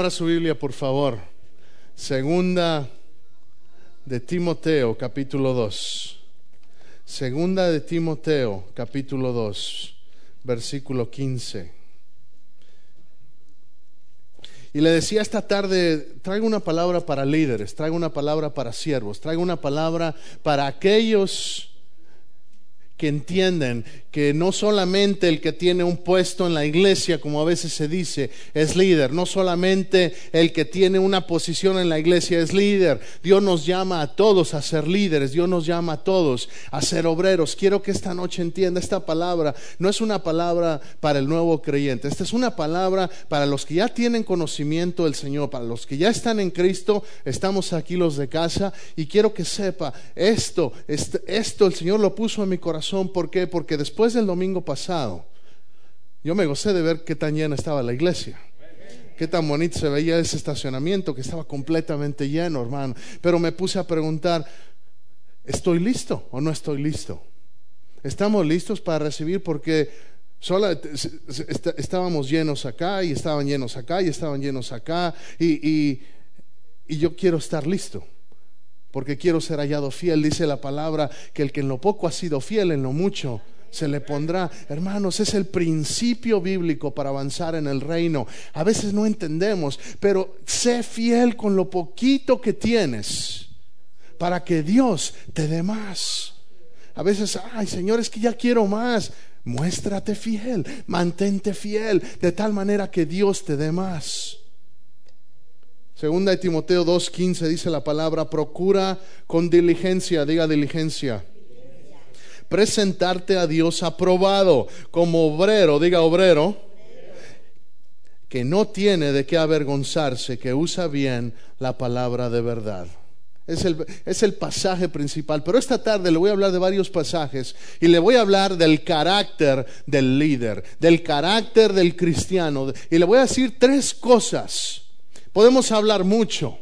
Abra su Biblia, por favor. Segunda de Timoteo, capítulo 2. Segunda de Timoteo, capítulo 2, versículo 15. Y le decía esta tarde, traigo una palabra para líderes, traigo una palabra para siervos, traigo una palabra para aquellos que entienden que no solamente el que tiene un puesto en la iglesia, como a veces se dice, es líder, no solamente el que tiene una posición en la iglesia es líder, Dios nos llama a todos a ser líderes, Dios nos llama a todos a ser obreros. Quiero que esta noche entienda esta palabra, no es una palabra para el nuevo creyente, esta es una palabra para los que ya tienen conocimiento del Señor, para los que ya están en Cristo, estamos aquí los de casa y quiero que sepa esto, esto, el Señor lo puso en mi corazón ¿Por qué? Porque después del domingo pasado, yo me gocé de ver qué tan llena estaba la iglesia. Qué tan bonito se veía ese estacionamiento que estaba completamente lleno, hermano. Pero me puse a preguntar, ¿estoy listo o no estoy listo? ¿Estamos listos para recibir? Porque solo estábamos llenos acá y estaban llenos acá y estaban llenos acá y, y yo quiero estar listo porque quiero ser hallado fiel. Dice la palabra que el que en lo poco ha sido fiel, en lo mucho se le pondrá. Hermanos, es el principio bíblico para avanzar en el reino. A veces no entendemos, pero sé fiel con lo poquito que tienes para que Dios te dé más. A veces, ay Señor, es que ya quiero más. Muéstrate fiel, mantente fiel, de tal manera que Dios te dé más. Segunda de Timoteo 2.15 dice la palabra, procura con diligencia, diga diligencia, presentarte a Dios aprobado como obrero, diga obrero, que no tiene de qué avergonzarse, que usa bien la palabra de verdad. Es el, es el, pasaje principal. Pero esta tarde le voy a hablar de varios pasajes y le voy a hablar del carácter del líder, del carácter del cristiano. Y le voy a decir tres cosas Podemos hablar mucho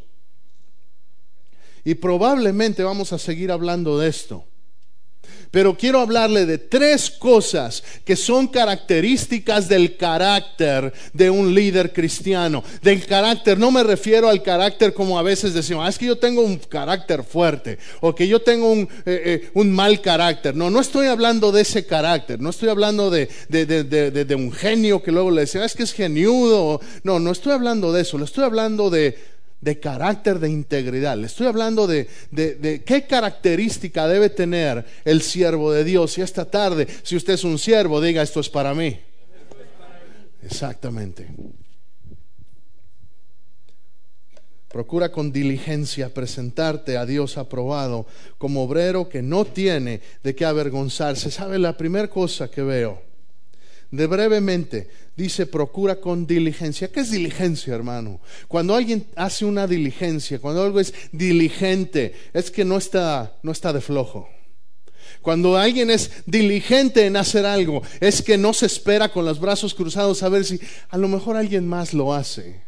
y probablemente vamos a seguir hablando de esto. Pero quiero hablarle de tres cosas que son características del carácter de un líder cristiano. Del carácter, no me refiero al carácter como a veces decimos, ah, es que yo tengo un carácter fuerte o que yo tengo un, eh, eh, un mal carácter. No, no estoy hablando de ese carácter, no estoy hablando de, de un genio que luego le decía, ah, es que es geniudo. No, no estoy hablando de eso, le estoy hablando de de carácter de integridad. Le estoy hablando de, de, qué característica debe tener el siervo de Dios. Y esta tarde, si usted es un siervo, diga esto es para mí. Exactamente. Procura con diligencia presentarte a Dios aprobado como obrero que no tiene de qué avergonzarse. ¿Sabe la primera cosa que veo? De brevemente, dice, procura con diligencia. ¿Qué es diligencia, hermano? Cuando alguien hace una diligencia, cuando algo es diligente, es que no está, no está de flojo. Cuando alguien es diligente en hacer algo, es que no se espera con los brazos cruzados a ver si a lo mejor alguien más lo hace.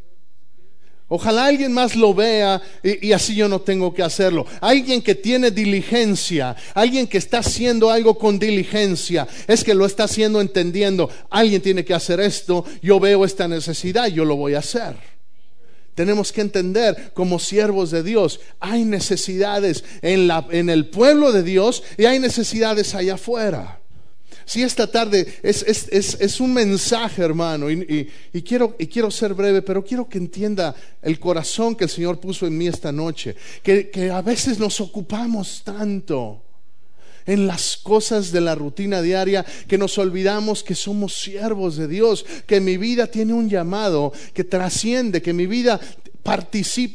Ojalá alguien más lo vea y, así yo no tengo que hacerlo. Alguien que tiene diligencia, alguien que está haciendo algo con diligencia, es que lo está haciendo entendiendo, alguien tiene que hacer esto, yo veo esta necesidad, yo lo voy a hacer. Tenemos que entender como siervos de Dios, hay necesidades en, la, en el pueblo de Dios y hay necesidades allá afuera. Si esta tarde es, un mensaje, hermano, y, quiero, y quiero ser breve, pero quiero que entienda el corazón que el Señor puso en mí esta noche, que, que a veces nos ocupamos tanto en las cosas de la rutina diaria que nos olvidamos que somos siervos de Dios, que mi vida tiene un llamado que trasciende, que mi vida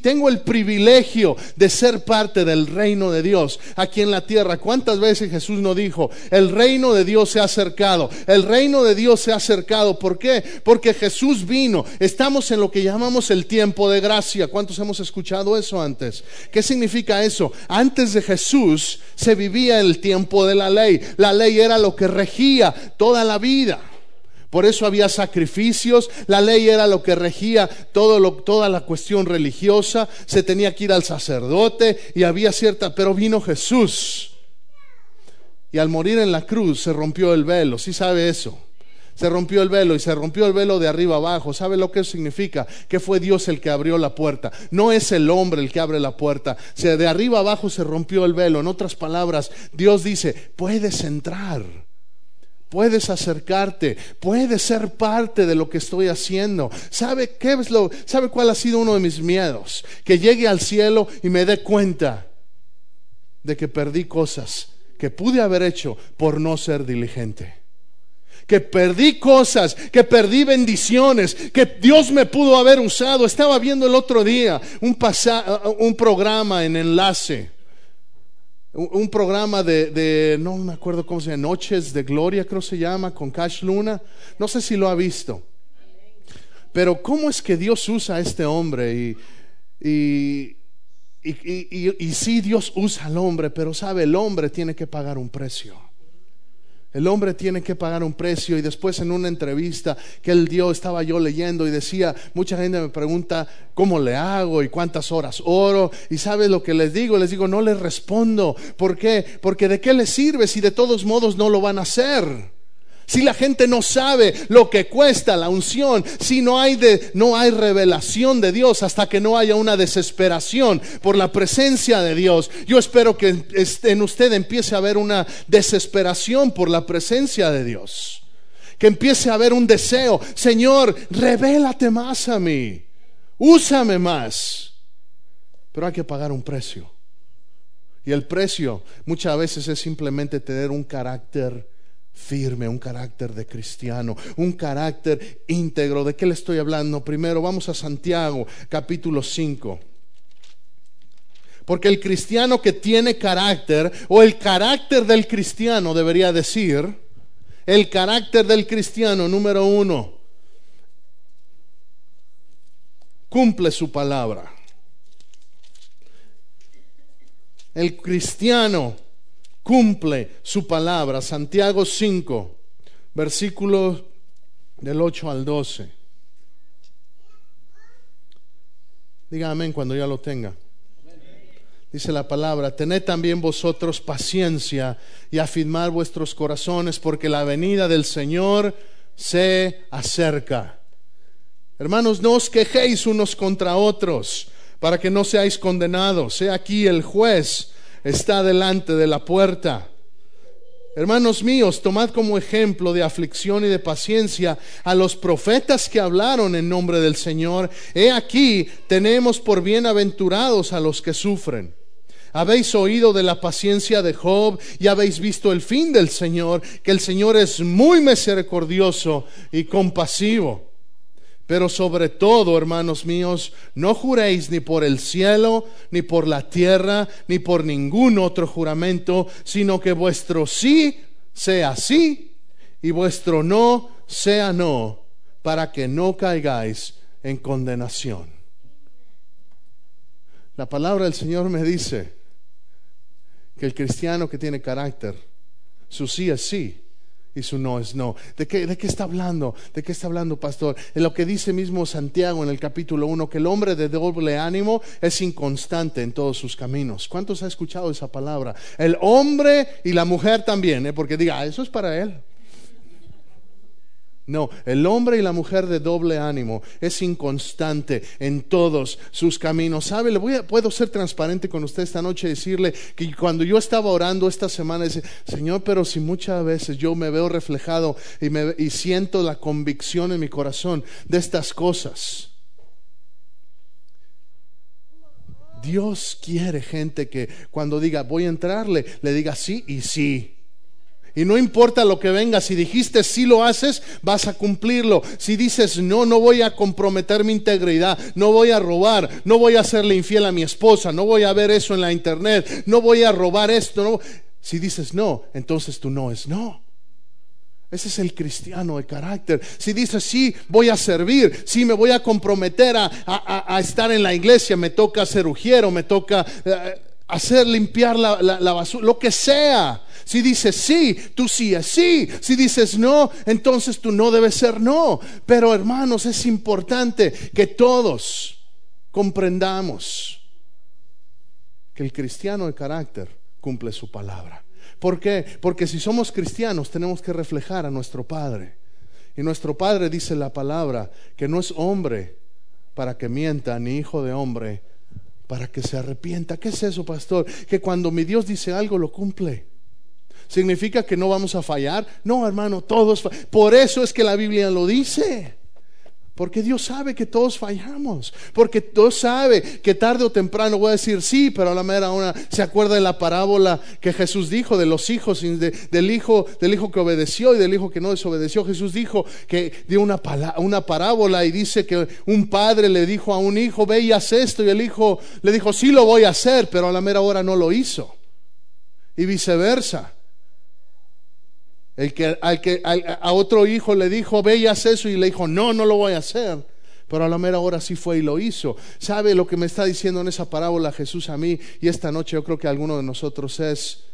tengo el privilegio de ser parte del reino de Dios aquí en la tierra. ¿Cuántas veces Jesús nos dijo, el reino de Dios se ha acercado? El reino de Dios se ha acercado. ¿Por qué? Porque Jesús vino. Estamos en lo que llamamos el tiempo de gracia. ¿Cuántos hemos escuchado eso antes? ¿Qué significa eso? Antes de Jesús se vivía el tiempo de la ley. La ley era lo que regía toda la vida. Por eso había sacrificios, la ley era lo que regía toda la cuestión religiosa, se tenía que ir al sacerdote y había cierta, pero vino Jesús. Y al morir en la cruz se rompió el velo, ¿sí sabe eso? Se rompió el velo y se rompió el velo de arriba abajo. ¿Sabe lo que eso significa? Que fue Dios el que abrió la puerta. No es el hombre el que abre la puerta. O de arriba abajo se rompió el velo. En otras palabras, Dios dice, puedes entrar puedes acercarte, puedes ser parte de lo que estoy haciendo. ¿Sabe qué es lo sabe cuál ha sido uno de mis miedos? Que llegue al cielo y me dé cuenta de que perdí cosas que pude haber hecho por no ser diligente. Que perdí cosas, que perdí bendiciones, que Dios me pudo haber usado. Estaba viendo el otro día un, un programa en enlace un, programa de, no me acuerdo cómo se llama, Noches de Gloria, creo se llama, con Cash Luna. No sé si lo ha visto. Pero ¿cómo es que Dios usa a este hombre? Y, y, y, y sí, Dios usa al hombre, pero sabe, el hombre tiene que pagar un precio. El hombre tiene que pagar un precio y después en una entrevista que él dio estaba yo leyendo y decía, mucha gente me pregunta cómo le hago y cuántas horas oro y sabes lo que les digo, les digo, no les respondo. ¿Por qué? Porque de qué les sirve si de todos modos no lo van a hacer. Si la gente no sabe lo que cuesta la unción, si no hay, no hay revelación de Dios hasta que no haya una desesperación por la presencia de Dios, yo espero que en usted empiece a haber una desesperación por la presencia de Dios. Que empiece a haber un deseo, Señor, revélate más a mí, úsame más. Pero hay que pagar un precio. Y el precio muchas veces es simplemente tener un carácter firme, un carácter de cristiano, un carácter íntegro. ¿De qué le estoy hablando? Primero vamos a Santiago, capítulo 5. Porque el cristiano que tiene carácter, o el carácter del cristiano debería decir, el carácter del cristiano número uno, cumple su palabra. El cristiano cumple su palabra. Santiago 5, versículos del 8 al 12. Diga amén cuando ya lo tenga. Dice la palabra, tened también vosotros paciencia y afirmar vuestros corazones porque la venida del Señor se acerca. Hermanos, no os quejéis unos contra otros para que no seáis condenados. Sea aquí el juez está delante de la puerta. Hermanos míos, tomad como ejemplo de aflicción y de paciencia a los profetas que hablaron en nombre del Señor. He aquí, tenemos por bienaventurados a los que sufren. Habéis oído de la paciencia de Job y habéis visto el fin del Señor, que el Señor es muy misericordioso y compasivo. Pero sobre todo, hermanos míos, no juréis ni por el cielo, ni por la tierra, ni por ningún otro juramento, sino que vuestro sí sea sí y vuestro no sea no, para que no caigáis en condenación. La palabra del Señor me dice que el cristiano que tiene carácter, su sí es sí y su no es no. ¿De qué, ¿De qué está hablando? ¿De qué está hablando, pastor? En lo que dice mismo Santiago en el capítulo 1, que el hombre de doble ánimo es inconstante en todos sus caminos. ¿Cuántos ha escuchado esa palabra? El hombre y la mujer también, ¿eh? porque diga, ah, eso es para él. No, el hombre y la mujer de doble ánimo es inconstante en todos sus caminos. ¿Sabe? Voy a, puedo ser transparente con usted esta noche y decirle que cuando yo estaba orando esta semana, dice, Señor, pero si muchas veces yo me veo reflejado y, me, y siento la convicción en mi corazón de estas cosas. Dios quiere gente que cuando diga voy a entrarle, le diga sí y sí Y no importa lo que venga, si dijiste sí lo haces, vas a cumplirlo. Si dices no, no voy a comprometer mi integridad, no voy a robar, no voy a hacerle infiel a mi esposa, no voy a ver eso en la internet, no voy a robar esto. No. Si dices no, entonces tu no es no. Ese es el cristiano de carácter. Si dices, sí, voy a servir, sí, me voy a comprometer a, estar en la iglesia, me toca ser ujiero, me toca eh, hacer limpiar la, la basura, lo que sea. Si dices sí, tú sí es sí. Si dices no, entonces tú no debes ser no. Pero hermanos, es importante que todos comprendamos que el cristiano de carácter cumple su palabra. ¿Por qué? Porque si somos cristianos tenemos que reflejar a nuestro Padre. Y nuestro Padre dice la palabra que no es hombre para que mienta, ni hijo de hombre para que se arrepienta. ¿Qué es eso, pastor? Que cuando mi Dios dice algo, lo cumple. ¿Significa que no vamos a fallar? No, hermano, todos. Por eso es que la Biblia lo dice. Porque Dios sabe que todos fallamos. Porque Dios sabe que tarde o temprano voy a decir sí, pero a la mera hora se acuerda de la parábola que Jesús dijo de los hijos, del, hijo, del hijo que obedeció y del hijo que no desobedeció. Jesús dijo que dio una, una parábola y dice que un padre le dijo a un hijo, ve y haz esto. Y el hijo le dijo, sí lo voy a hacer, pero a la mera hora no lo hizo. Y viceversa. El que, al que a otro hijo le dijo, ve y haz eso, y le dijo, no, no lo voy a hacer. Pero a la mera hora sí fue y lo hizo. ¿Sabe lo que me está diciendo en esa parábola Jesús a mí? Y esta noche yo creo que alguno de nosotros es,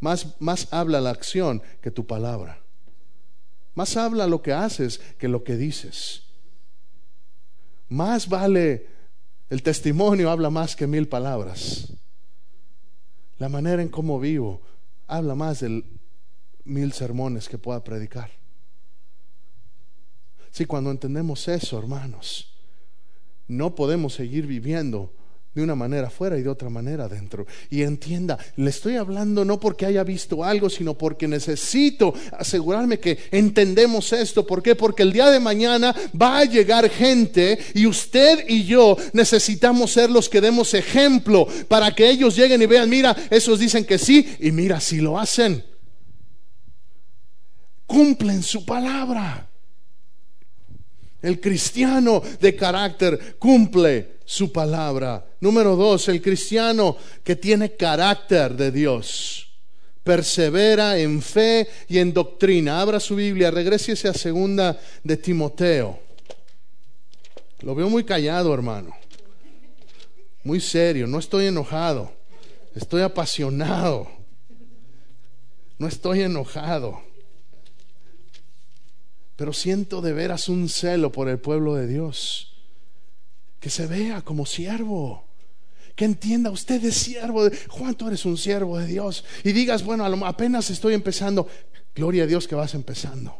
más, más habla la acción que tu palabra. Más habla lo que haces que lo que dices. Más vale el testimonio, habla más que mil palabras. La manera en cómo vivo habla más del mil sermones que pueda predicar. Si cuando entendemos eso, hermanos, no podemos seguir viviendo de una manera afuera y de otra manera adentro. Y entienda, le estoy hablando no porque haya visto algo, sino porque necesito asegurarme que entendemos esto. ¿Por qué? Porque el día de mañana va a llegar gente y usted y yo necesitamos ser los que demos ejemplo para que ellos lleguen y vean, mira, esos dicen que sí y mira si lo hacen cumplen su palabra. El cristiano de carácter cumple su palabra. Número dos, el cristiano que tiene carácter de Dios. Persevera en fe y en doctrina. Abra su Biblia, regrese a segunda de Timoteo. Lo veo muy callado, hermano. Muy serio, no estoy enojado. Estoy apasionado. No estoy enojado pero siento de veras un celo por el pueblo de Dios. Que se vea como siervo. Que entienda, usted es siervo de Juan, tú eres un siervo de Dios. Y digas, bueno, apenas estoy empezando. Gloria a Dios que vas empezando.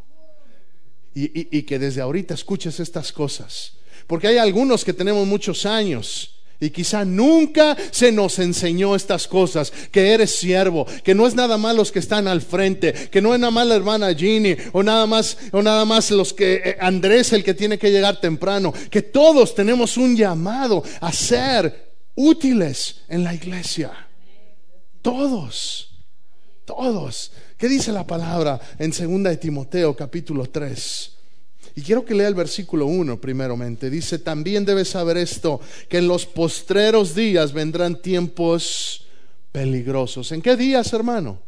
Y, y que desde ahorita escuches estas cosas. Porque hay algunos que tenemos muchos años y quizá nunca se nos enseñó estas cosas, que eres siervo, que no es nada más los que están al frente, que no es nada más la hermana Ginny o nada más o nada más los que eh, Andrés el que tiene que llegar temprano, que todos tenemos un llamado a ser útiles en la iglesia. Todos. Todos. ¿Qué dice la palabra en segunda de Timoteo capítulo 3? Y quiero que lea el versículo 1 primeramente. Dice, también debes saber esto, que en los postreros días vendrán tiempos peligrosos. ¿En qué días, hermano?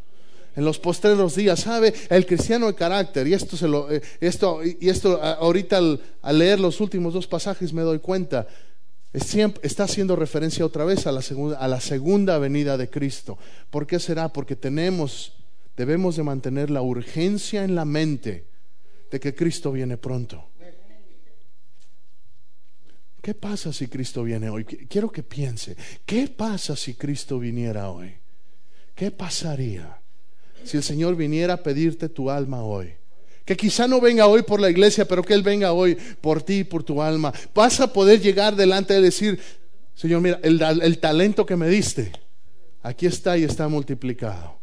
En los postreros días, ¿sabe? El cristiano de carácter, y esto, se lo, eh, esto, y esto ahorita al, leer los últimos dos pasajes me doy cuenta, está haciendo referencia otra vez a la, segunda, a la segunda venida de Cristo. ¿Por qué será? Porque tenemos, debemos de mantener la urgencia en la mente de que Cristo viene pronto. ¿Qué pasa si Cristo viene hoy? Quiero que piense, ¿qué pasa si Cristo viniera hoy? ¿Qué pasaría si el Señor viniera a pedirte tu alma hoy? Que quizá no venga hoy por la iglesia, pero que Él venga hoy por ti y por tu alma. Vas a poder llegar delante de decir, Señor, mira, el, el talento que me diste, aquí está y está multiplicado.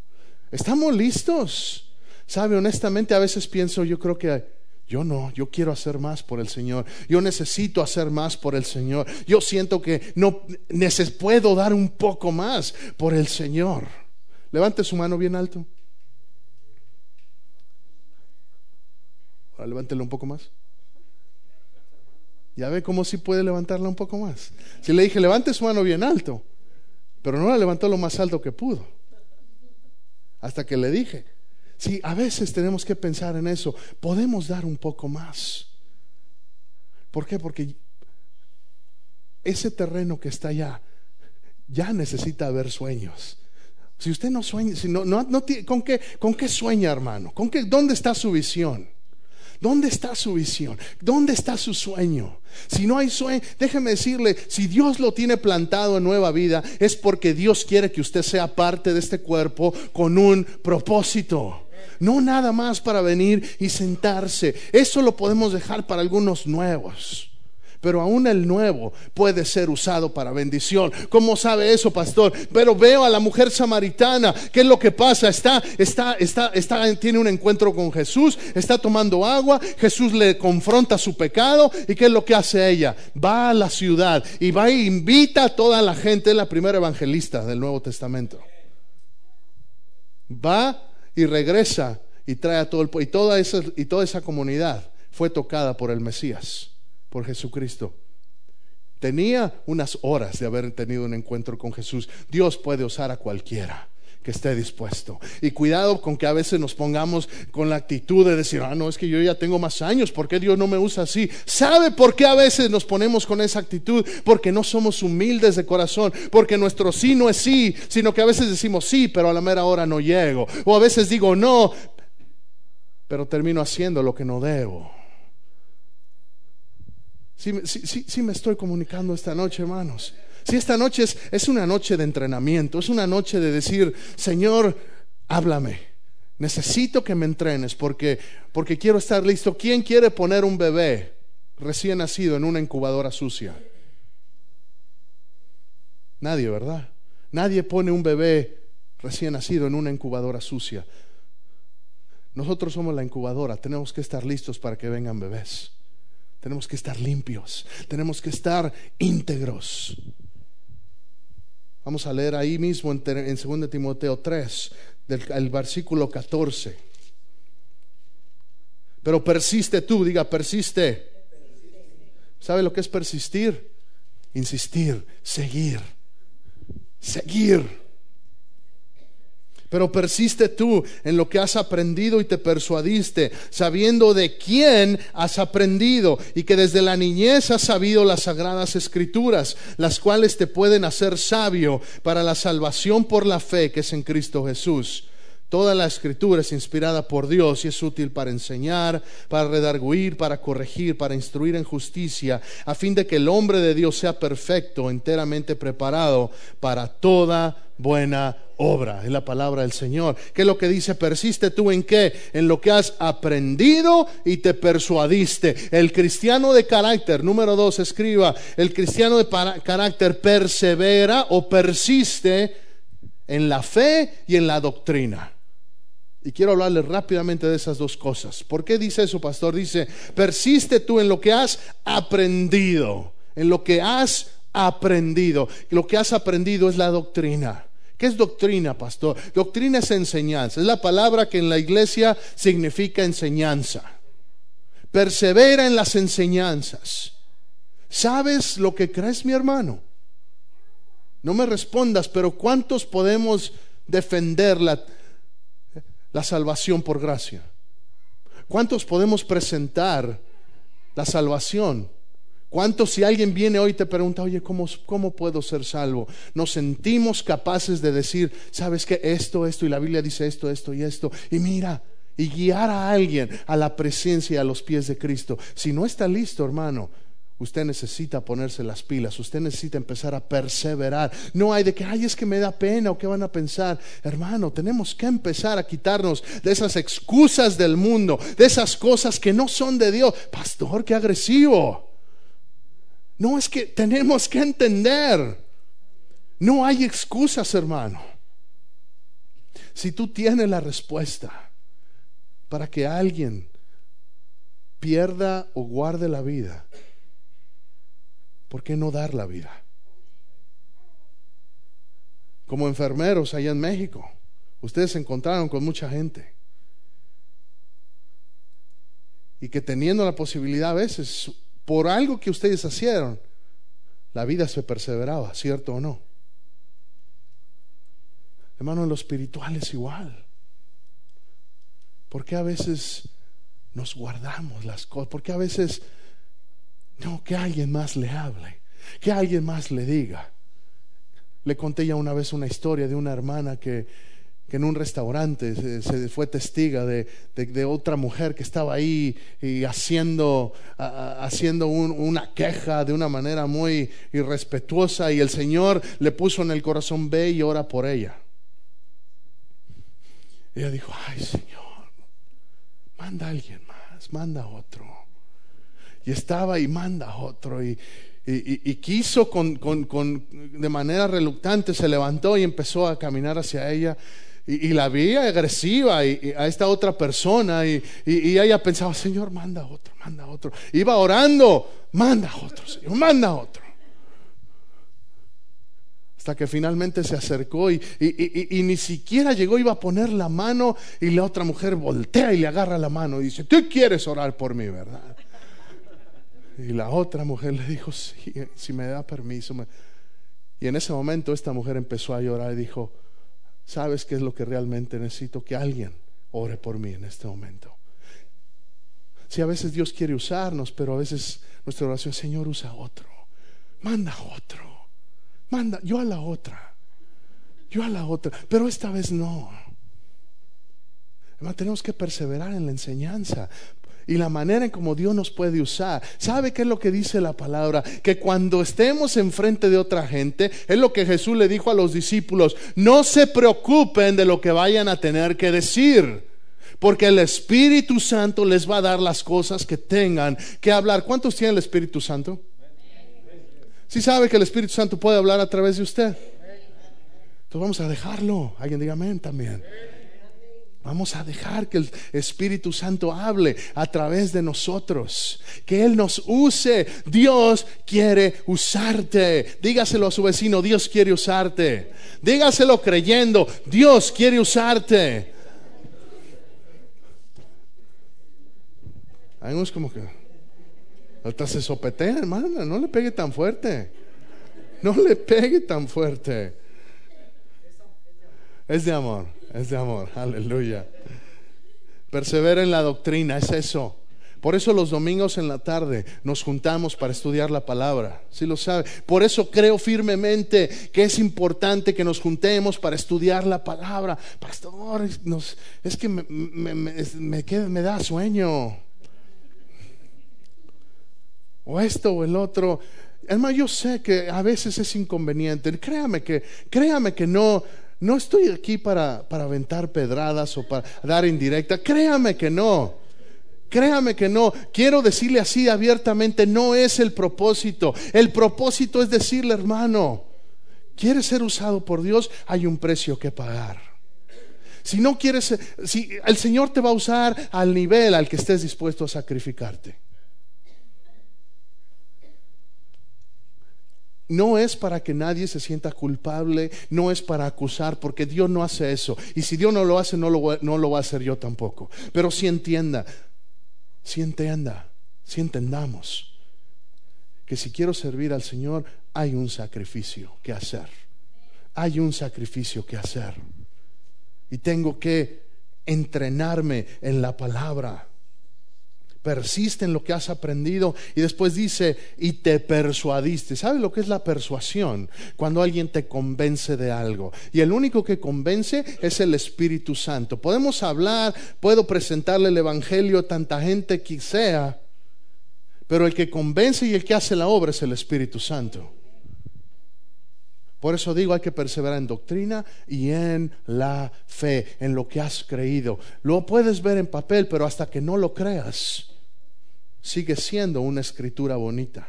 ¿Estamos listos? Sabe, honestamente a veces pienso, yo creo que yo no, yo quiero hacer más por el Señor. Yo necesito hacer más por el Señor. Yo siento que no puedo dar un poco más por el Señor. Levante su mano bien alto. levántela un poco más. Ya ve cómo sí puede levantarla un poco más. Si le dije, levante su mano bien alto, pero no la levantó lo más alto que pudo. Hasta que le dije, sí, a veces tenemos que pensar en eso, podemos dar un poco más. ¿Por qué? Porque ese terreno que está allá ya necesita ver sueños. Si usted no sueña, si no, no, no ¿con, qué, ¿con qué sueña, hermano? ¿Con qué, ¿Dónde está su visión? ¿Dónde está su visión? ¿Dónde está su sueño? Si no hay sueño, déjeme decirle, si Dios lo tiene plantado en nueva vida, es porque Dios quiere que usted sea parte de este cuerpo con un propósito. No nada más para venir y sentarse. Eso lo podemos dejar para algunos nuevos pero aún el nuevo puede ser usado para bendición. ¿Cómo sabe eso, pastor? Pero veo a la mujer samaritana, ¿qué es lo que pasa? Está, está, está, está, tiene un encuentro con Jesús, está tomando agua, Jesús le confronta su pecado y ¿qué es lo que hace ella? Va a la ciudad y va e invita a toda la gente, es la primera evangelista del Nuevo Testamento. Va y regresa y trae a todo el y toda esa y toda esa comunidad fue tocada por el Mesías por Jesucristo. Tenía unas horas de haber tenido un encuentro con Jesús. Dios puede usar a cualquiera que esté dispuesto. Y cuidado con que a veces nos pongamos con la actitud de decir, ah, no, es que yo ya tengo más años, ¿por qué Dios no me usa así? ¿Sabe por qué a veces nos ponemos con esa actitud? Porque no somos humildes de corazón, porque nuestro sí no es sí, sino que a veces decimos sí, pero a la mera hora no llego. O a veces digo no, pero termino haciendo lo que no debo. Sí, me estoy comunicando esta noche, hermanos. Si esta noche es, es una noche de entrenamiento, es una noche de decir, Señor, háblame. Necesito que me entrenes porque, porque quiero estar listo. ¿Quién quiere poner un bebé recién nacido en una incubadora sucia? Nadie, ¿verdad? Nadie pone un bebé recién nacido en una incubadora sucia. Nosotros somos la incubadora, tenemos que estar listos para que vengan bebés. Tenemos que estar limpios, tenemos que estar íntegros. Vamos a leer ahí mismo en, 2 Timoteo 3, del versículo 14. Pero persiste tú, diga, persiste. ¿Sabe lo que es persistir? Insistir, seguir, seguir. Pero persiste tú en lo que has aprendido y te persuadiste, sabiendo de quién has aprendido y que desde la niñez has sabido las sagradas escrituras, las cuales te pueden hacer sabio para la salvación por la fe que es en Cristo Jesús. Toda la escritura es inspirada por Dios y es útil para enseñar, para redarguir, para corregir, para instruir en justicia, a fin de que el hombre de Dios sea perfecto, enteramente preparado para toda buena obra. Es la palabra del Señor. ¿Qué es lo que dice? Persiste tú en qué? En lo que has aprendido y te persuadiste. El cristiano de carácter, número dos, escriba, el cristiano de carácter persevera o persiste en la fe y en la doctrina. Y quiero hablarles rápidamente de esas dos cosas. ¿Por qué dice eso, pastor? Dice, persiste tú en lo que has aprendido, en lo que has aprendido. Lo que has aprendido es la doctrina. ¿Qué es doctrina, pastor? Doctrina es enseñanza. Es la palabra que en la iglesia significa enseñanza. Persevera en las enseñanzas. ¿Sabes lo que crees, mi hermano? No me respondas, pero ¿cuántos podemos defender la, la salvación por gracia? ¿Cuántos podemos presentar la salvación? ¿Cuántos si alguien viene hoy y te pregunta, oye, ¿cómo, ¿cómo puedo ser salvo? Nos sentimos capaces de decir, ¿sabes qué? Esto, esto, y la Biblia dice esto, esto y esto. Y mira, y guiar a alguien a la presencia y a los pies de Cristo. Si no está listo, hermano, Usted necesita ponerse las pilas, usted necesita empezar a perseverar. No hay de que, ay, es que me da pena o qué van a pensar. Hermano, tenemos que empezar a quitarnos de esas excusas del mundo, de esas cosas que no son de Dios. Pastor, qué agresivo. No es que tenemos que entender. No hay excusas, hermano. Si tú tienes la respuesta para que alguien pierda o guarde la vida, ¿por qué no dar la vida? Como enfermeros allá en México, ustedes se encontraron con mucha gente. y que teniendo la posibilidad a veces, por algo que ustedes hicieron, la vida se perseveraba, ¿cierto o no? Hermano, en lo espiritual es igual. ¿Por qué a veces nos guardamos las cosas? ¿Por qué a veces no, que alguien más le hable, que alguien más le diga? Le conté ya una vez una historia de una hermana que, que en un restaurante se, fue testiga de, de, otra mujer que estaba ahí y haciendo, haciendo una queja de una manera muy irrespetuosa y el Señor le puso en el corazón, ve y ora por ella. Ella dijo, ay Señor, manda a alguien más, manda a otro. Y estaba y manda otro y y, quiso con, de manera reluctante, se levantó y empezó a caminar hacia ella. Y, la veía agresiva a esta otra persona y, ella pensaba, Señor, manda otro, manda otro. Iba orando, manda otro, Señor, manda otro. Hasta que finalmente se acercó y, ni siquiera llegó, iba a poner la mano y la otra mujer voltea y le agarra la mano y dice, tú quieres orar por mí, ¿verdad? Y la otra mujer le dijo, sí, si me da permiso. Y en ese momento esta mujer empezó a llorar y dijo, ¿sabes qué es lo que realmente necesito? Que alguien ore por mí en este momento. Si a veces Dios quiere usarnos, pero a veces nuestra oración, Señor, usa otro. Manda otro. Manda, yo a la otra. Yo a la otra. Pero esta vez no. tenemos que perseverar en la enseñanza y la manera en como Dios nos puede usar. ¿Sabe qué es lo que dice la palabra? Que cuando estemos enfrente de otra gente, es lo que Jesús le dijo a los discípulos, no se preocupen de lo que vayan a tener que decir. Porque el Espíritu Santo les va a dar las cosas que tengan que hablar. ¿Cuántos tienen el Espíritu Santo? Si sabe que el Espíritu Santo puede hablar a través de usted. Entonces vamos a dejarlo. Alguien diga amén también. Vamos a dejar que el Espíritu Santo hable a través de nosotros, que Él nos use. Dios quiere usarte. Dígaselo a su vecino, Dios quiere usarte. Dígaselo creyendo, Dios quiere usarte. Hay unos como que hasta se sopetea, hermana, no le pegue tan fuerte. No le pegue tan fuerte. Es de amor es de amor, aleluya. Persevera en la doctrina, es eso. Por eso los domingos en la tarde nos juntamos para estudiar la palabra, si lo sabe. Por eso creo firmemente que es importante que nos juntemos para estudiar la palabra. Pastor, es que me, me, me da sueño. O esto o el otro. Hermano, yo sé que a veces es inconveniente. Créame que, créame que no, no estoy aquí para, para aventar pedradas o para dar indirecta. Créame que no. Créame que no. Quiero decirle así abiertamente, no es el propósito. El propósito es decirle, hermano, ¿quieres ser usado por Dios? Hay un precio que pagar. Si no quieres, si el Señor te va a usar al nivel al que estés dispuesto a sacrificarte. No es para que nadie se sienta culpable, no es para acusar, porque Dios no hace eso. Y si Dios no lo hace, no lo, no lo va a hacer yo tampoco. Pero si entienda, si entienda, si entendamos que si quiero servir al Señor, hay un sacrificio que hacer. Hay un sacrificio que hacer. Y tengo que entrenarme en la palabra persiste en lo que has aprendido y después dice, y te persuadiste. ¿Sabe lo que es la persuasión? Cuando alguien te convence de algo. Y el único que convence es el Espíritu Santo. Podemos hablar, puedo presentarle el Evangelio a tanta gente que sea, pero el que convence y el que hace la obra es el Espíritu Santo. Por eso digo, hay que perseverar en doctrina y en la fe, en lo que has creído. Lo puedes ver en papel, pero hasta que no lo creas, sigue siendo una escritura bonita.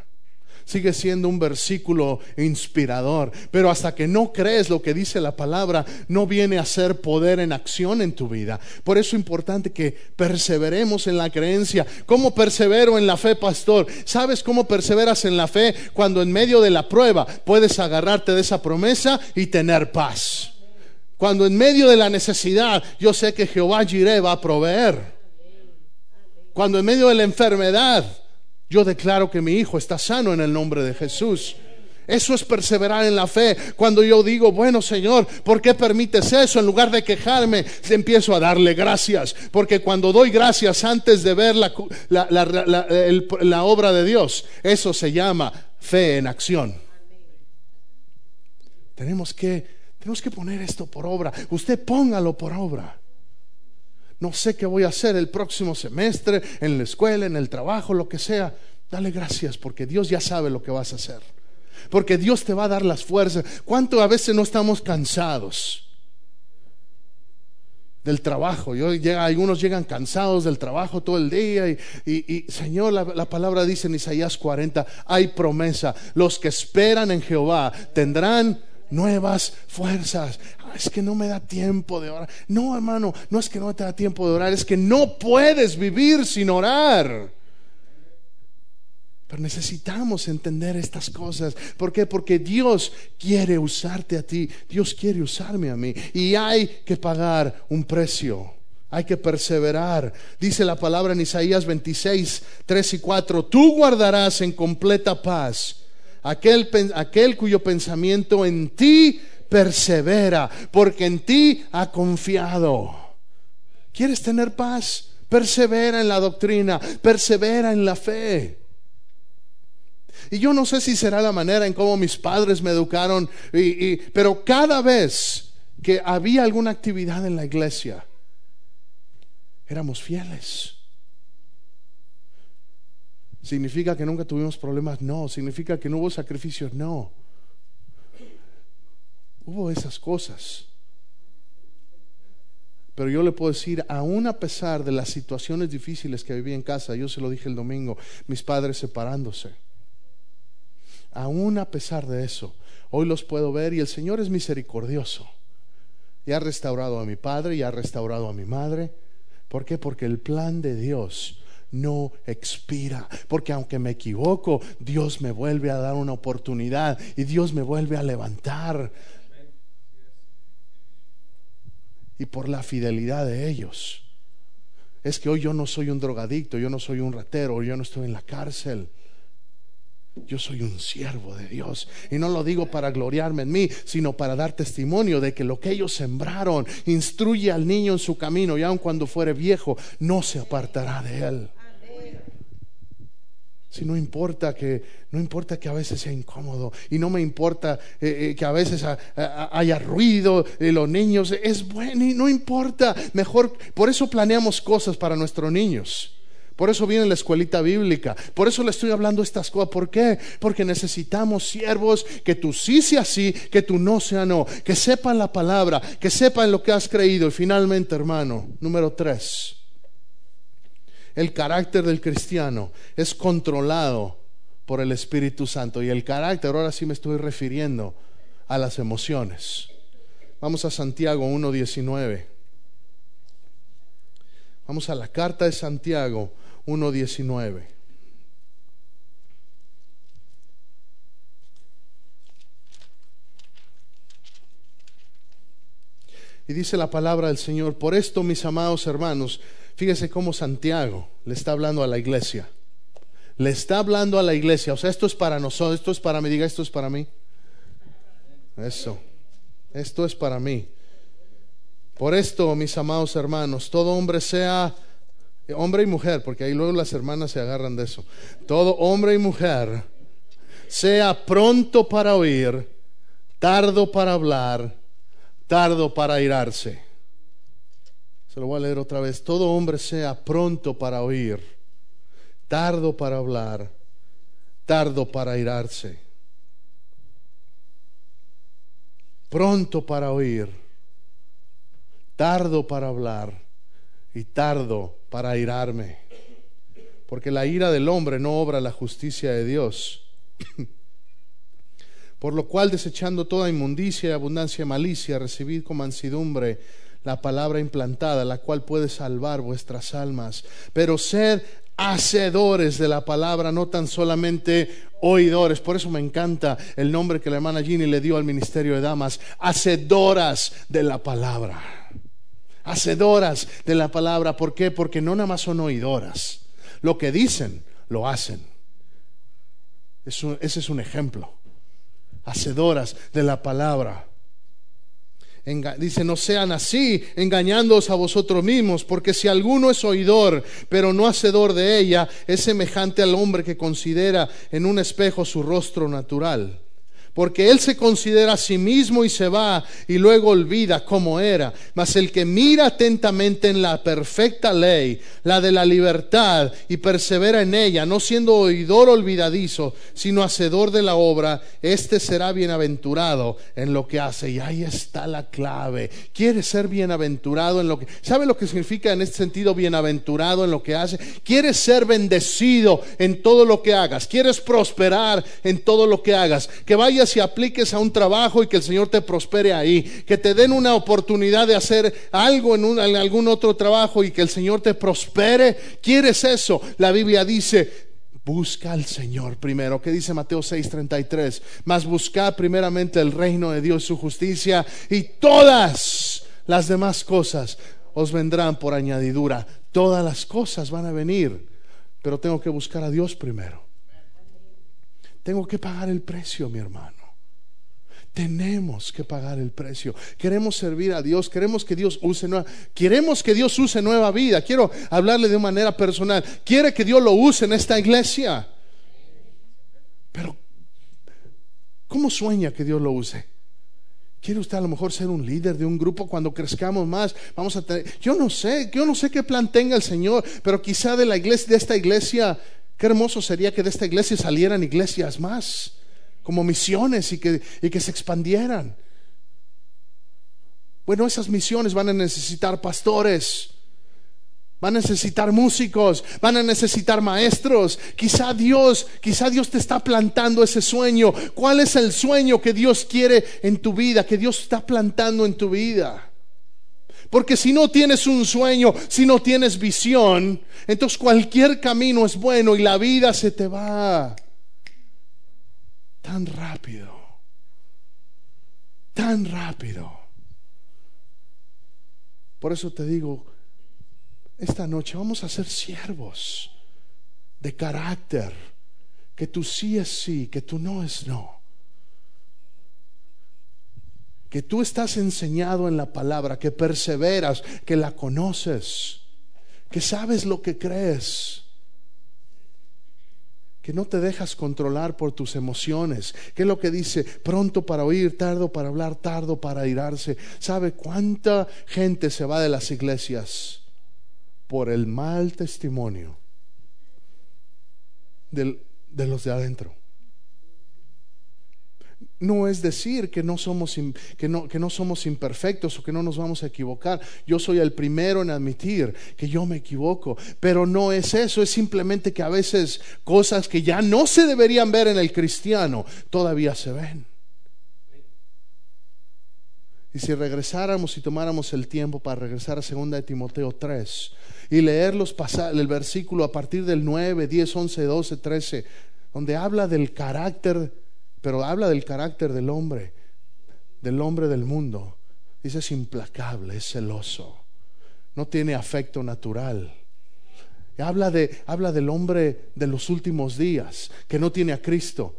Sigue siendo un versículo inspirador, pero hasta que no crees lo que dice la palabra, no viene a ser poder en acción en tu vida. Por eso es importante que perseveremos en la creencia. ¿Cómo persevero en la fe, pastor? ¿Sabes cómo perseveras en la fe? Cuando en medio de la prueba puedes agarrarte de esa promesa y tener paz. Cuando en medio de la necesidad yo sé que Jehová Jireh va a proveer. Cuando en medio de la enfermedad yo declaro que mi hijo está sano en el nombre de Jesús. Eso es perseverar en la fe. Cuando yo digo, bueno Señor, ¿por qué permites eso? En lugar de quejarme, empiezo a darle gracias. Porque cuando doy gracias antes de ver la, obra de Dios, eso se llama fe en acción. Tenemos que, tenemos que poner esto por obra. Usted póngalo por obra. No sé qué voy a hacer el próximo semestre, en la escuela, en el trabajo, lo que sea. Dale gracias porque Dios ya sabe lo que vas a hacer porque Dios te va a dar las fuerzas. ¿Cuánto a veces no estamos cansados? del trabajo. Llega, algunos llegan cansados del trabajo todo el día y, Señor, la, la, palabra dice en Isaías 40, hay promesa. Los que esperan en Jehová tendrán nuevas fuerzas. Ah, es que no me da tiempo de orar. No, hermano, no es que no te da tiempo de orar, es que no puedes vivir sin orar. Pero necesitamos entender estas cosas. ¿Por qué? Porque Dios quiere usarte a ti. Dios quiere usarme a mí. Y hay que pagar un precio. Hay que perseverar. Dice la palabra en Isaías 26, 3 y 4. Tú guardarás en completa paz aquel, cuyo pensamiento en ti persevera, porque en ti ha confiado. ¿Quieres tener paz? Persevera en la doctrina, persevera en la fe. Y yo no sé si será la manera en cómo mis padres me educaron, pero cada vez que había alguna actividad en la iglesia, éramos fieles. ¿Significa que nunca tuvimos problemas? No. ¿Significa que no hubo sacrificios? No. Hubo esas cosas. Pero yo le puedo decir, aún a pesar de las situaciones difíciles que viví en casa, yo se lo dije el domingo, mis padres separándose aún a pesar de eso, hoy los puedo ver y el Señor es misericordioso. Y ha restaurado a mi padre y ha restaurado a mi madre. ¿Por qué? Porque el plan de Dios no expira. Porque aunque me equivoco, Dios me vuelve a dar una oportunidad y Dios me vuelve a levantar. Y por la fidelidad de ellos. Es que hoy yo no soy un drogadicto, yo no soy un ratero, yo no estoy en la cárcel. Yo soy un siervo de Dios. Y no lo digo para gloriarme en mí, sino para dar testimonio de que lo que ellos sembraron instruye al niño en su camino y aun cuando fuere viejo, no se apartará de él. Si no importa que no importa que a veces sea incómodo y no me importa eh, eh, que a veces haya ruido y los niños es bueno y no importa, mejor por eso planeamos cosas para nuestros niños. Por eso viene la escuelita bíblica. Por eso le estoy hablando estas cosas. ¿Por qué? Porque necesitamos siervos que tú sí sea sí, que tú no sea no. Que sepan la palabra, que sepan lo que has creído. Y finalmente, hermano, número tres. El carácter del cristiano es controlado por el Espíritu Santo. Y el carácter, ahora sí me estoy refiriendo a las emociones. Vamos a Santiago 1.19. Vamos a la carta de Santiago 1.19. Y dice la palabra del Señor, por esto mis amados hermanos, fíjese cómo Santiago le está hablando a la iglesia. Le está hablando a la iglesia, o sea, esto es para nosotros, esto es para mí, diga, esto es para mí. Eso, esto es para mí. Por esto, mis amados hermanos, todo hombre sea hombre y mujer, porque ahí luego las hermanas se agarran de eso. Todo hombre y mujer sea pronto para oír, tardo para hablar, tardo para irarse. Se lo voy a leer otra vez. Todo hombre sea pronto para oír, tardo para hablar, tardo para irarse. Pronto para oír, tardo para hablar y tardo para airarme, porque la ira del hombre no obra la justicia de Dios. Por lo cual, desechando toda inmundicia y abundancia de malicia, recibid con mansidumbre la palabra implantada, la cual puede salvar vuestras almas. Pero sed hacedores de la palabra, no tan solamente oidores. Por eso me encanta el nombre que la hermana Ginny le dio al ministerio de damas, hacedoras de la palabra hacedoras de la palabra. ¿Por qué? Porque no nada más son oidoras, lo que dicen, lo hacen. ese es un ejemplo. Hacedoras de la palabra dice, no sean así, engañándoos a vosotros mismos, porque si alguno es oidor, pero no hacedor de ella, es semejante al hombre que considera en un espejo su rostro natural porque él se considera a sí mismo y se va y luego olvida cómo era. Mas el que mira atentamente en la perfecta ley, la de la libertad, y persevera en ella, no siendo oidor olvidadizo, sino hacedor de la obra, éste será bienaventurado en lo que hace. Y ahí está la clave. Quiere ser bienaventurado en lo que... ¿Sabe lo que significa en este sentido bienaventurado en lo que hace? Quieres ser bendecido en todo lo que hagas. Quieres prosperar en todo lo que hagas. Que vaya y apliques a un trabajo y que el Señor te prospere ahí. Que te den una oportunidad de hacer algo en, en algún otro trabajo y que el Señor te prospere. ¿Quieres eso? La Biblia dice, Busca al Señor primero. ¿Qué dice Mateo 6:33? Mas busca primeramente el reino de Dios, su justicia, y todas las demás cosas os vendrán por añadidura. Todas las cosas van a venir, pero tengo que buscar a Dios primero. Tengo que pagar el precio, mi hermano. Tenemos que pagar el precio. Queremos servir a Dios, queremos que Dios use nueva, queremos que Dios use nueva vida. Quiero hablarle de manera personal. Quiere que Dios lo use en esta iglesia. Pero ¿cómo sueña que Dios lo use? ¿Quiere usted a lo mejor ser un líder de un grupo cuando crezcamos más? Vamos a tener, yo no sé, yo no sé qué plan tenga el Señor, pero quizá de la iglesia, de esta iglesia, qué hermoso sería que de esta iglesia salieran iglesias más como misiones y que, y que se expandieran. Bueno, esas misiones van a necesitar pastores, van a necesitar músicos, van a necesitar maestros. Quizá Dios, quizá Dios te está plantando ese sueño. ¿Cuál es el sueño que Dios quiere en tu vida, que Dios está plantando en tu vida? Porque si no tienes un sueño, si no tienes visión, entonces cualquier camino es bueno y la vida se te va tan rápido, tan rápido. Por eso te digo, esta noche vamos a ser siervos de carácter, que tú sí es sí, que tú no es no. Que tú estás enseñado en la palabra, que perseveras, que la conoces, que sabes lo que crees que no te dejas controlar por tus emociones. ¿Qué es lo que dice? Pronto para oír, tardo para hablar, tardo para irarse. ¿Sabe cuánta gente se va de las iglesias por el mal testimonio de los de adentro? No es decir que no, somos, que, no, que no somos imperfectos o que no nos vamos a equivocar. Yo soy el primero en admitir que yo me equivoco, pero no es eso, es simplemente que a veces cosas que ya no se deberían ver en el cristiano todavía se ven. Y si regresáramos y tomáramos el tiempo para regresar a 2 de Timoteo 3 y leer los el versículo a partir del 9, 10, 11, 12, 13, donde habla del carácter pero habla del carácter del hombre, del hombre del mundo. Dice, es implacable, es celoso, no tiene afecto natural. Habla, de, habla del hombre de los últimos días, que no tiene a Cristo.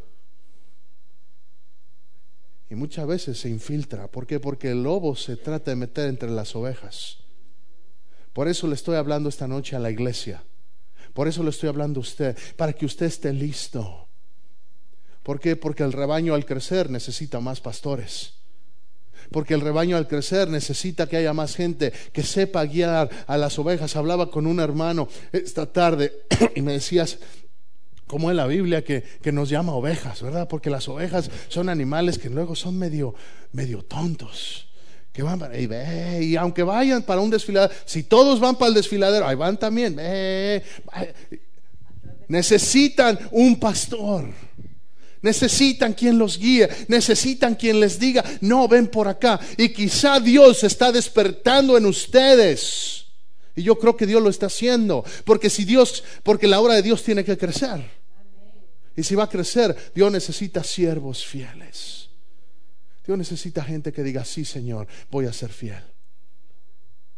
Y muchas veces se infiltra. ¿Por qué? Porque el lobo se trata de meter entre las ovejas. Por eso le estoy hablando esta noche a la iglesia. Por eso le estoy hablando a usted, para que usted esté listo ¿Por qué? Porque el rebaño al crecer necesita más pastores. Porque el rebaño al crecer necesita que haya más gente que sepa guiar a las ovejas. Hablaba con un hermano esta tarde y me decías, como en la Biblia que, nos llama ovejas, ¿verdad? Porque las ovejas son animales que luego son medio, medio tontos. Que van para, y, y aunque vayan para un desfiladero, si todos van para el desfiladero, ahí van también. necesitan un pastor. Necesitan quien los guíe, necesitan quien les diga, no, ven por acá. Y quizá Dios está despertando en ustedes. Y yo creo que Dios lo está haciendo, porque si Dios, porque la obra de Dios tiene que crecer. Y si va a crecer, Dios necesita siervos fieles. Dios necesita gente que diga, sí, Señor, voy a ser fiel.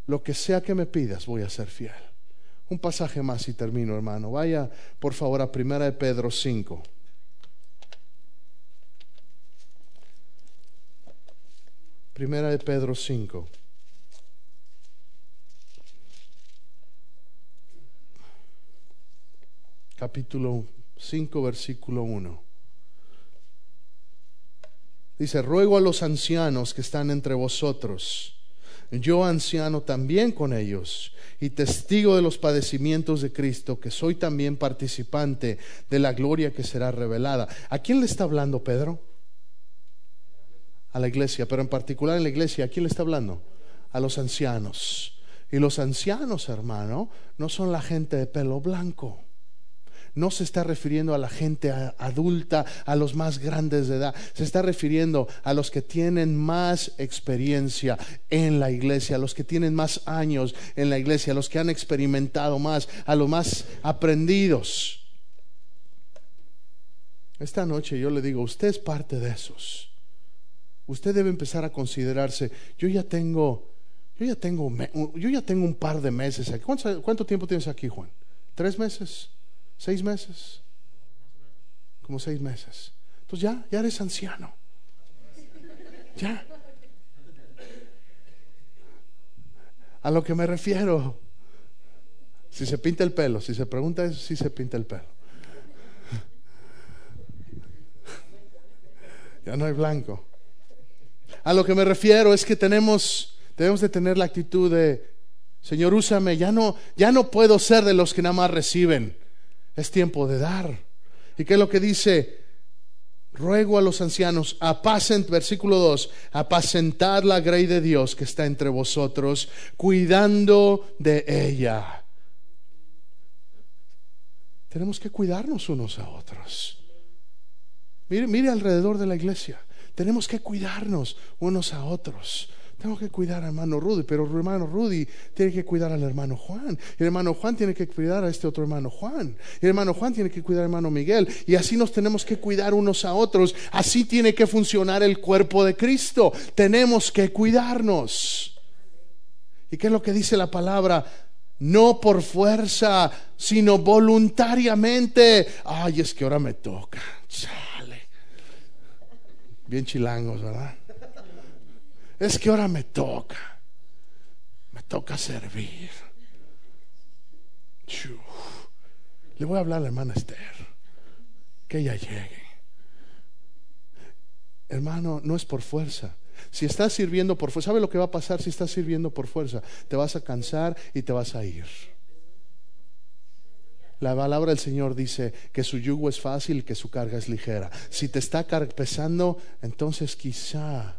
Lo que sea que me pidas, voy a ser fiel. Un pasaje más y termino, hermano. Vaya, por favor, a Primera de Pedro 5. Primera de Pedro 5. Capítulo 5, versículo 1. Dice, ruego a los ancianos que están entre vosotros, yo anciano también con ellos, y testigo de los padecimientos de Cristo, que soy también participante de la gloria que será revelada. ¿A quién le está hablando Pedro? A la iglesia, pero en particular en la iglesia, ¿a quién le está hablando? A los ancianos. Y los ancianos, hermano, no son la gente de pelo blanco no se está refiriendo a la gente adulta, a los más grandes de edad, se está refiriendo a los que tienen más experiencia en la iglesia, a los que tienen más años en la iglesia, a los que han experimentado más, a los más aprendidos. Esta noche yo le digo, usted es parte de esos. Usted debe empezar a considerarse, yo ya tengo, yo ya tengo, yo ya tengo un par de meses aquí. ¿Cuánto, tiempo tienes aquí, Juan? ¿Tres meses? ¿Seis meses? Como seis meses. Entonces ya, ya eres anciano. Ya. A lo que me refiero. Si se pinta el pelo, si se pregunta eso, si se pinta el pelo. Ya no hay blanco. A lo que me refiero es que tenemos, debemos de tener la actitud de, Señor, úsame, ya no, ya no puedo ser de los que nada más reciben. Es tiempo de dar. ¿Y qué es lo que dice? Ruego a los ancianos, apacent, versículo 2, apacentad la grey de Dios que está entre vosotros, cuidando de ella. Tenemos que cuidarnos unos a otros. Mire, mire alrededor de la iglesia. Tenemos que cuidarnos unos a otros. Tengo que cuidar al hermano Rudy, pero el hermano Rudy tiene que cuidar al hermano Juan. El hermano Juan tiene que cuidar a este otro hermano Juan. El hermano Juan tiene que cuidar al hermano Miguel. Y así nos tenemos que cuidar unos a otros. Así tiene que funcionar el cuerpo de Cristo. Tenemos que cuidarnos. ¿Y qué es lo que dice la palabra? No por fuerza, sino voluntariamente. Ay, es que ahora me toca. Bien chilangos, ¿verdad? es que ahora me toca, me toca servir. Le voy a hablar a la hermana Esther, que ella llegue. Hermano, no es por fuerza. Si estás sirviendo por fuerza, ¿sabe lo que va a pasar si estás sirviendo por fuerza? Te vas a cansar y te vas a ir. La palabra del Señor dice que su yugo es fácil, que su carga es ligera. Si te está pesando, entonces quizá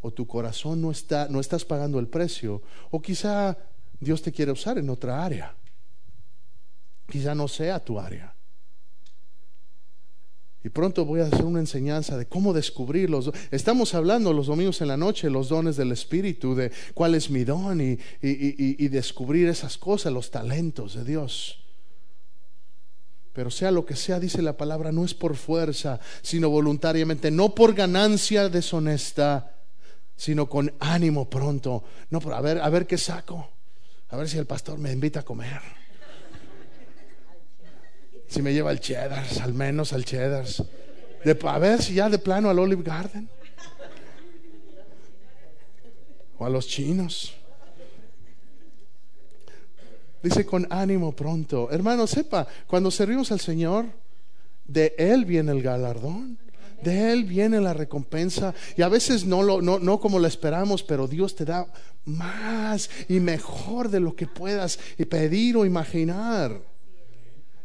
o tu corazón no está, no estás pagando el precio, o quizá Dios te quiere usar en otra área. Quizá no sea tu área. Y pronto voy a hacer una enseñanza de cómo descubrir los Estamos hablando los domingos en la noche, los dones del Espíritu, de cuál es mi don y descubrir esas cosas, los talentos de Dios. Pero sea lo que sea, dice la palabra, no es por fuerza, sino voluntariamente, no por ganancia deshonesta, sino con ánimo pronto. No, pero a ver, a ver qué saco. A ver si el pastor me invita a comer. Si me lleva al cheddar, al menos al cheddar. a ver si ya de plano al Olive Garden. O a los chinos. Dice con ánimo pronto. Hermano, sepa, cuando servimos al Señor, de Él viene el galardón. De Él viene la recompensa y a veces no, lo, no, no como lo esperamos, pero Dios te da más y mejor de lo que puedas pedir o imaginar.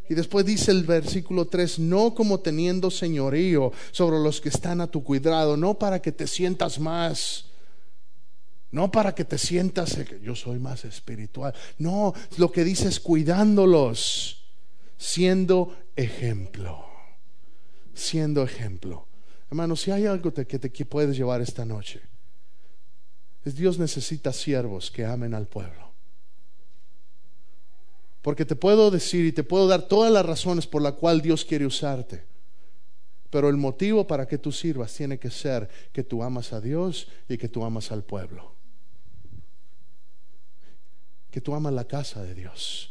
Y después dice el versículo 3, no como teniendo señorío sobre los que están a tu cuidado, no para que te sientas más, no para que te sientas que yo soy más espiritual, no, lo que dice es cuidándolos, siendo ejemplo, siendo ejemplo. Hermano, si hay algo que te puedes llevar esta noche, es Dios necesita siervos que amen al pueblo. Porque te puedo decir y te puedo dar todas las razones por las cuales Dios quiere usarte. Pero el motivo para que tú sirvas tiene que ser que tú amas a Dios y que tú amas al pueblo. Que tú amas la casa de Dios.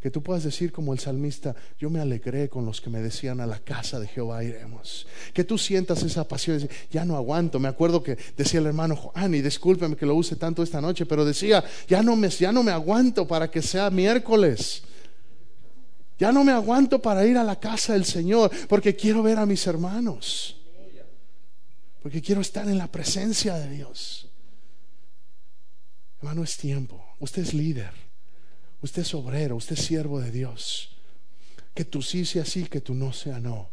Que tú puedas decir como el salmista, yo me alegré con los que me decían a la casa de Jehová iremos. Que tú sientas esa pasión, ya no aguanto. Me acuerdo que decía el hermano Juan, y discúlpeme que lo use tanto esta noche, pero decía, ya no me, ya no me aguanto para que sea miércoles. Ya no me aguanto para ir a la casa del Señor, porque quiero ver a mis hermanos. Porque quiero estar en la presencia de Dios. Hermano, es tiempo. Usted es líder. Usted es obrero, usted es siervo de Dios. Que tu sí sea sí, que tu no sea no.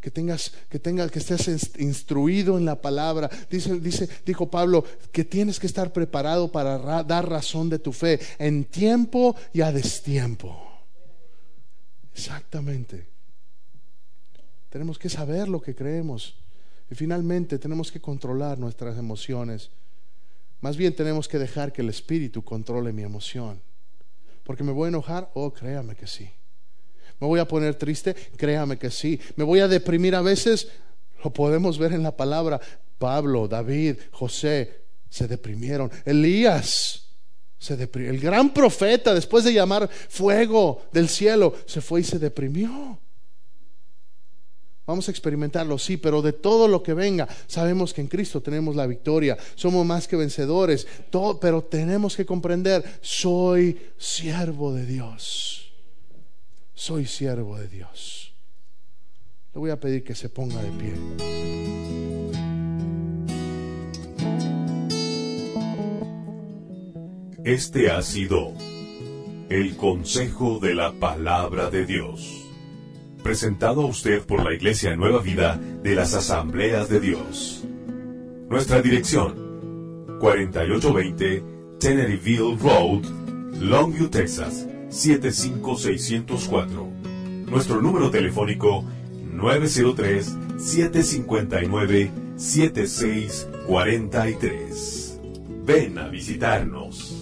Que tengas, que tengas, que estés instruido en la palabra. Dice, dice, dijo Pablo, que tienes que estar preparado para dar razón de tu fe en tiempo y a destiempo. Exactamente. Tenemos que saber lo que creemos. Y finalmente tenemos que controlar nuestras emociones. Más bien tenemos que dejar que el Espíritu controle mi emoción porque me voy a enojar, oh, créame que sí. Me voy a poner triste, créame que sí. Me voy a deprimir a veces, lo podemos ver en la palabra. Pablo, David, José se deprimieron. Elías se deprimió. El gran profeta, después de llamar fuego del cielo, se fue y se deprimió. Vamos a experimentarlo, sí, pero de todo lo que venga, sabemos que en Cristo tenemos la victoria, somos más que vencedores, todo, pero tenemos que comprender, soy siervo de Dios, soy siervo de Dios. Le voy a pedir que se ponga de pie. Este ha sido el consejo de la palabra de Dios presentado a usted por la Iglesia Nueva Vida de las Asambleas de Dios. Nuestra dirección, 4820 Teneryville Road, Longview, Texas, 75604. Nuestro número telefónico, 903-759-7643. Ven a visitarnos.